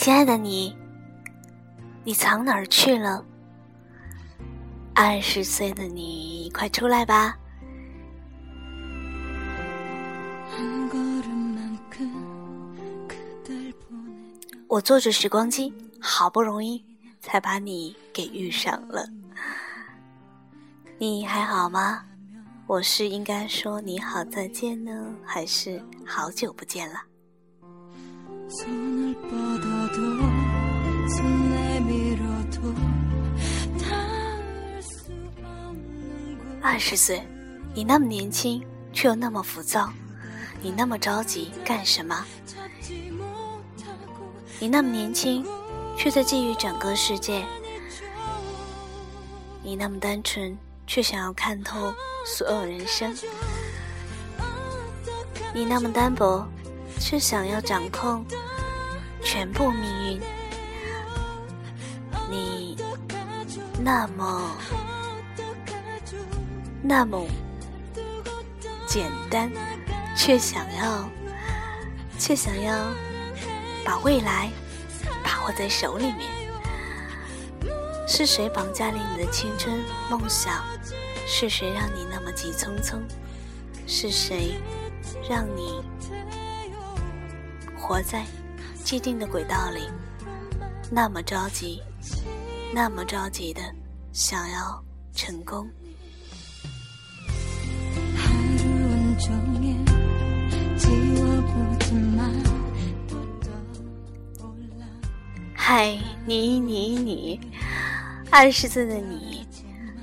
亲爱的你，你藏哪儿去了？二十岁的你，快出来吧！我坐着时光机，好不容易才把你给遇上了。你还好吗？我是应该说你好再见呢，还是好久不见了？二十岁，你那么年轻，却又那么浮躁，你那么着急干什么？你那么年轻，却在觊觎整个世界；你那么单纯，却想要看透所有人生；你那么单薄，却想要掌控全部命运；你那么那么简单，却想要，却想要。把未来把握在手里面，是谁绑架了你的青春梦想？是谁让你那么急匆匆？是谁让你活在既定的轨道里，那么着急，那么着急的想要成功？嗨，你你你，二十岁的你，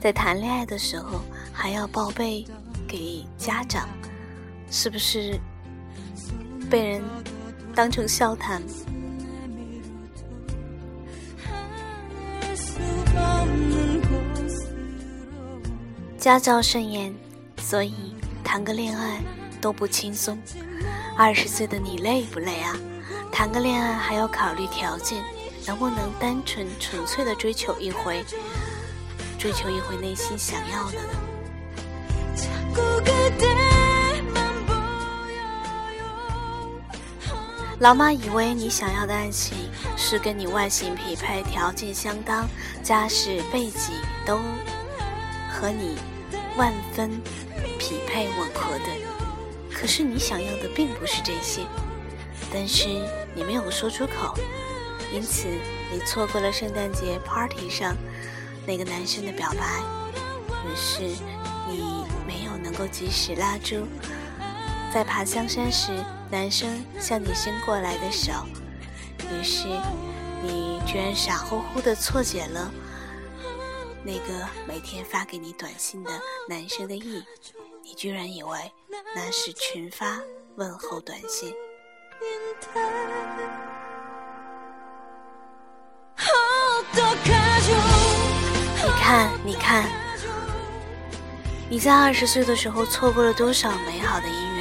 在谈恋爱的时候还要报备给家长，是不是被人当成笑谈？家教甚严，所以谈个恋爱都不轻松。二十岁的你累不累啊？谈个恋爱还要考虑条件。能不能单纯纯粹的追求一回，追求一回内心想要的呢？老妈以为你想要的爱情是跟你外形匹配、条件相当、家世背景都和你万分匹配吻合的，可是你想要的并不是这些，但是你没有说出口。因此，你错过了圣诞节 party 上那个男生的表白，于是你没有能够及时拉住在爬香山时男生向你伸过来的手，于是你居然傻乎乎的错解了那个每天发给你短信的男生的意，你居然以为那是群发问候短信。你看，你看，你在二十岁的时候错过了多少美好的姻缘？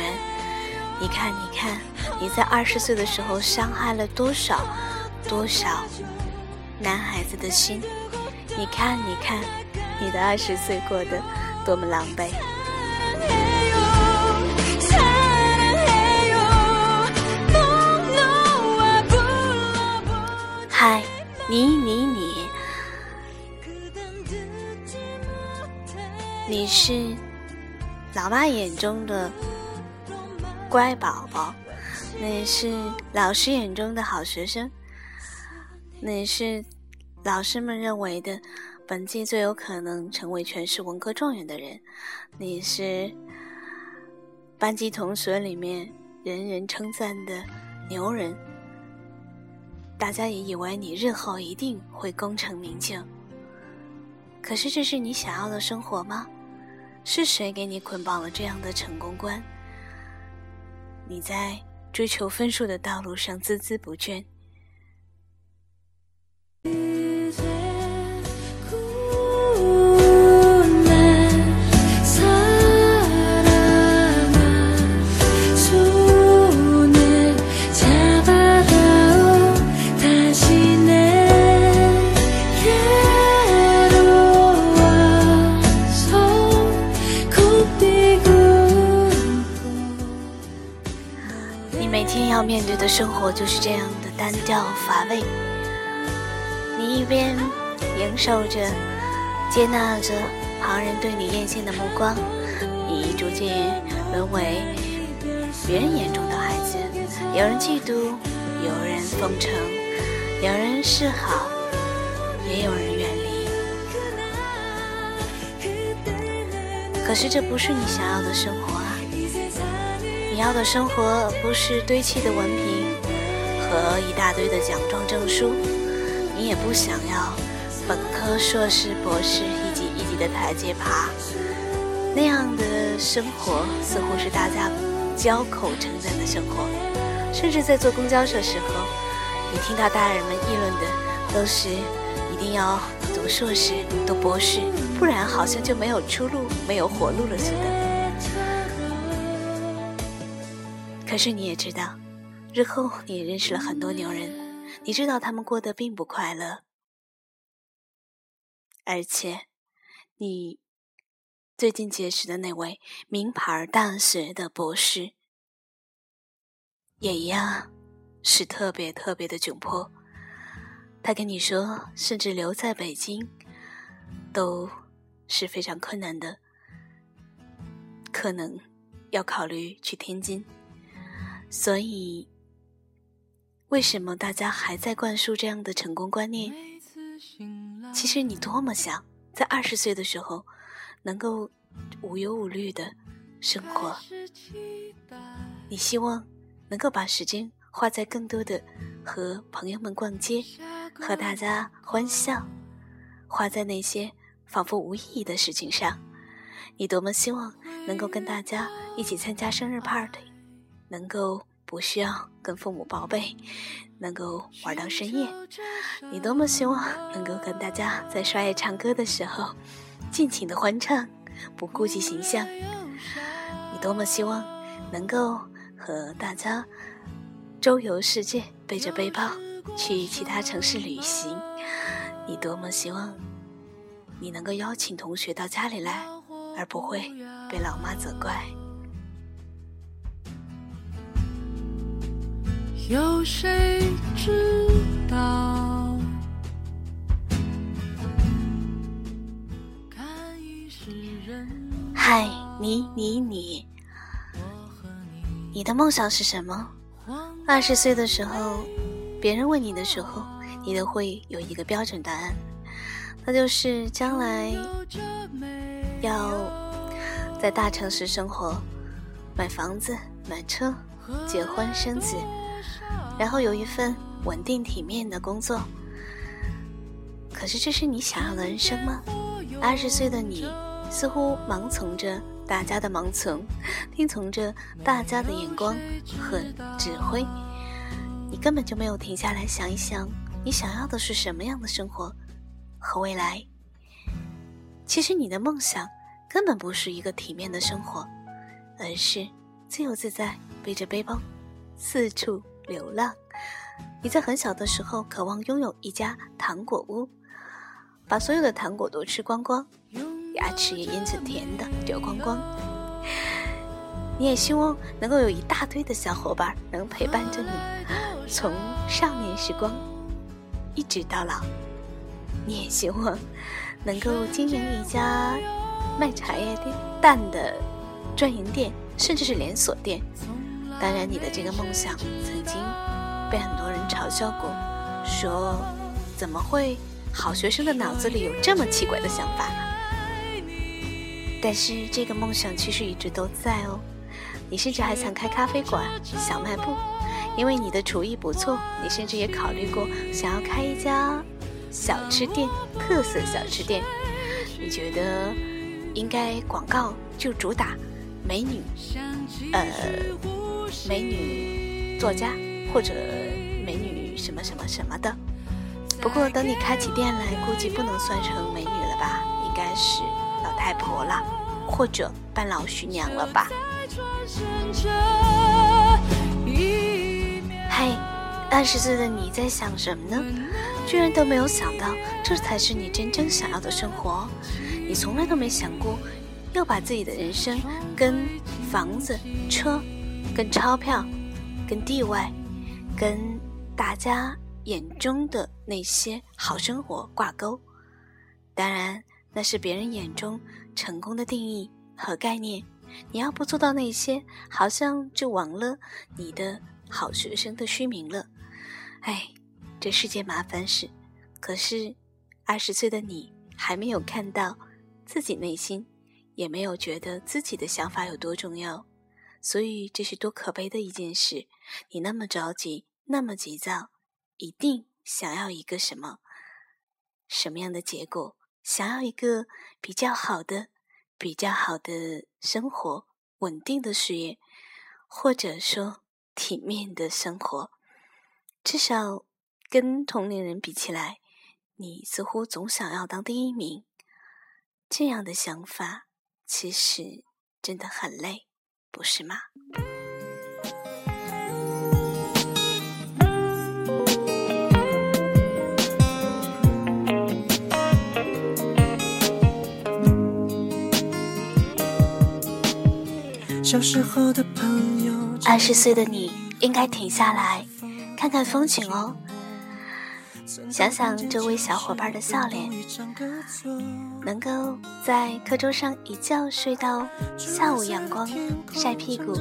你看，你看，你在二十岁的时候伤害了多少多少男孩子的心？你看，你看，你的二十岁过得多么狼狈！嗨，你你你。你是老妈眼中的乖宝宝，你是老师眼中的好学生，你是老师们认为的本届最有可能成为全市文科状元的人，你是班级同学里面人人称赞的牛人，大家也以为你日后一定会功成名就。可是，这是你想要的生活吗？是谁给你捆绑了这样的成功观？你在追求分数的道路上孜孜不倦。面对的生活就是这样的单调乏味。你一边忍受着、接纳着旁人对你艳羡的目光，你逐渐沦为别人眼中的孩子。有人嫉妒，有人奉承，有人示好，也有人远离。可是这不是你想要的生活！你要的生活不是堆砌的文凭和一大堆的奖状证书，你也不想要本科、硕士、博士一级一级的台阶爬。那样的生活似乎是大家交口称赞的生活，甚至在坐公交车时候，你听到大人们议论的都是一定要读硕士、读博士。不然好像就没有出路、没有活路了似的。可是你也知道，日后你也认识了很多牛人，你知道他们过得并不快乐，而且你最近结识的那位名牌大学的博士，也一样是特别特别的窘迫。他跟你说，甚至留在北京都。是非常困难的，可能要考虑去天津。所以，为什么大家还在灌输这样的成功观念？其实你多么想在二十岁的时候能够无忧无虑的生活，你希望能够把时间花在更多的和朋友们逛街、和大家欢笑，花在那些。仿佛无意义的事情上，你多么希望能够跟大家一起参加生日 party，能够不需要跟父母报备，能够玩到深夜。你多么希望能够跟大家在刷夜唱歌的时候尽情的欢唱，不顾及形象。你多么希望能够和大家周游世界，背着背包去其他城市旅行。你多么希望。你能够邀请同学到家里来，而不会被老妈责怪。有谁知道？嗨，你你你，你的梦想是什么？二十岁的时候，别人问你的时候，你都会有一个标准答案。那就是将来要在大城市生活，买房子、买车、结婚生子，然后有一份稳定体面的工作。可是，这是你想要的人生吗？二十岁的你，似乎盲从着大家的盲从，听从着大家的眼光和指挥，你根本就没有停下来想一想，你想要的是什么样的生活。和未来，其实你的梦想根本不是一个体面的生活，而是自由自在，背着背包四处流浪。你在很小的时候渴望拥有一家糖果屋，把所有的糖果都吃光光，牙齿也因此甜的掉光光。你也希望能够有一大堆的小伙伴能陪伴着你，从少年时光一直到老。你也希望能够经营一家卖茶叶店、蛋的专营店，甚至是连锁店。当然，你的这个梦想曾经被很多人嘲笑过，说怎么会好学生的脑子里有这么奇怪的想法呢？但是这个梦想其实一直都在哦。你甚至还想开咖啡馆、小卖部，因为你的厨艺不错。你甚至也考虑过想要开一家。小吃店，特色小吃店，你觉得应该广告就主打美女，呃，美女作家或者美女什么什么什么的。不过等你开起店来，估计不能算成美女了吧？应该是老太婆了，或者半老徐娘了吧？嗨，二十岁的你在想什么呢？居然都没有想到，这才是你真正想要的生活。你从来都没想过，要把自己的人生跟房子、车、跟钞票、跟地位、跟大家眼中的那些好生活挂钩。当然，那是别人眼中成功的定义和概念。你要不做到那些，好像就亡了你的好学生的虚名了。哎，这是件麻烦事。可是，二十岁的你还没有看到自己内心，也没有觉得自己的想法有多重要，所以这是多可悲的一件事。你那么着急，那么急躁，一定想要一个什么什么样的结果？想要一个比较好的。比较好的生活，稳定的事业，或者说体面的生活，至少跟同龄人比起来，你似乎总想要当第一名。这样的想法其实真的很累，不是吗？小时候的朋友。二十岁的你应该停下来，看看风景哦。想想周围小伙伴的笑脸，能够在课桌上一觉睡到下午阳光晒屁股，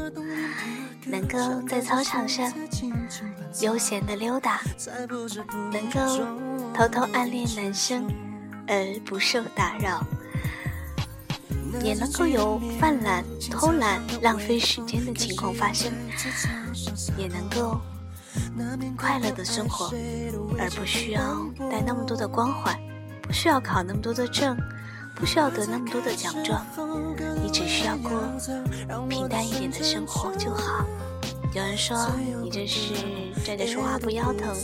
能够在操场上悠闲的溜达，能够偷偷暗恋男生而不受打扰。也能够有犯懒、偷懒、浪费时间的情况发生，也能够快乐的生活，而不需要带那么多的光环，不需要考那么多的证，不需要得那么多的奖状，你只需要过平淡一点的生活就好。有人说你这是站着说话不腰疼，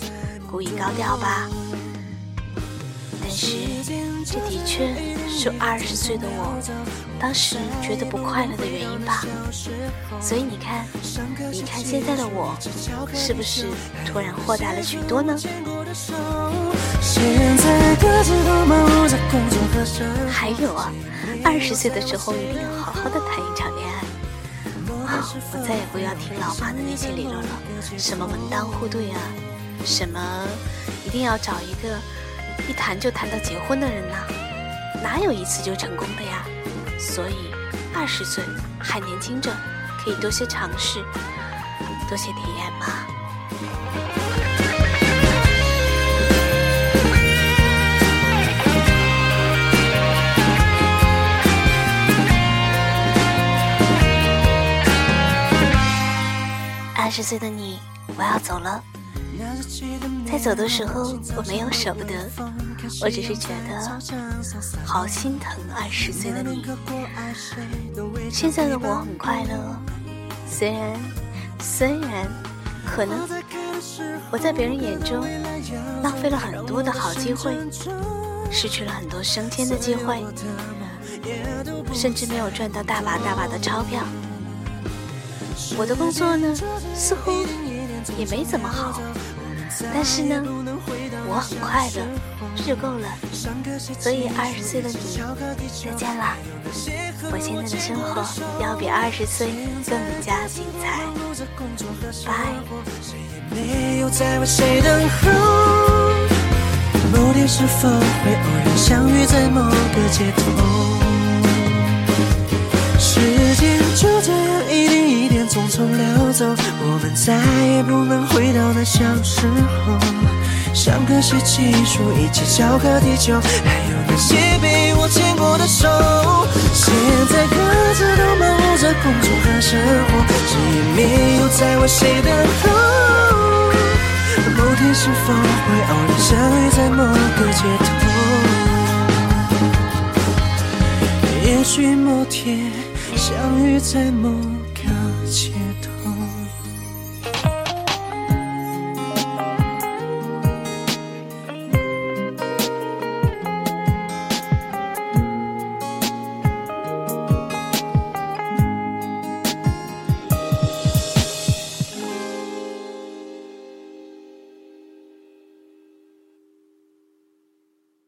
故意高调吧？但是这的确是二十岁的我。当时觉得不快乐的原因吧，所以你看，你看现在的我，是不是突然豁达了许多呢？还有啊，二十岁的时候一定要好好的谈一场恋爱。我再也不要听老妈的那些理论了，什么门当户对啊，什么一定要找一个一谈就谈到结婚的人呢，哪有一次就成功的呀？所以，二十岁还年轻着，可以多些尝试，多些体验嘛。二十岁的你，我要走了。在走的时候，我没有舍不得，我只是觉得好心疼二十岁的你。现在的我很快乐，虽然虽然可能我在别人眼中浪费了很多的好机会，失去了很多升迁的机会，甚至没有赚到大把大把的钞票。我的工作呢，似乎也没怎么好。但是呢，我很快乐，这就够了。所以二十岁的你，再见啦！我现在的生活要比二十岁更加精彩。拜。某天是否会偶然相遇在某个街头？走，我们再也不能回到那小时候。上课时记书，一起翘课踢球，还有那些被我牵过的手。现在各自都忙碌着工作和生活，谁也没有在为谁等候。某天是否会偶然相遇在某个街头？也许某天。相遇在某个街。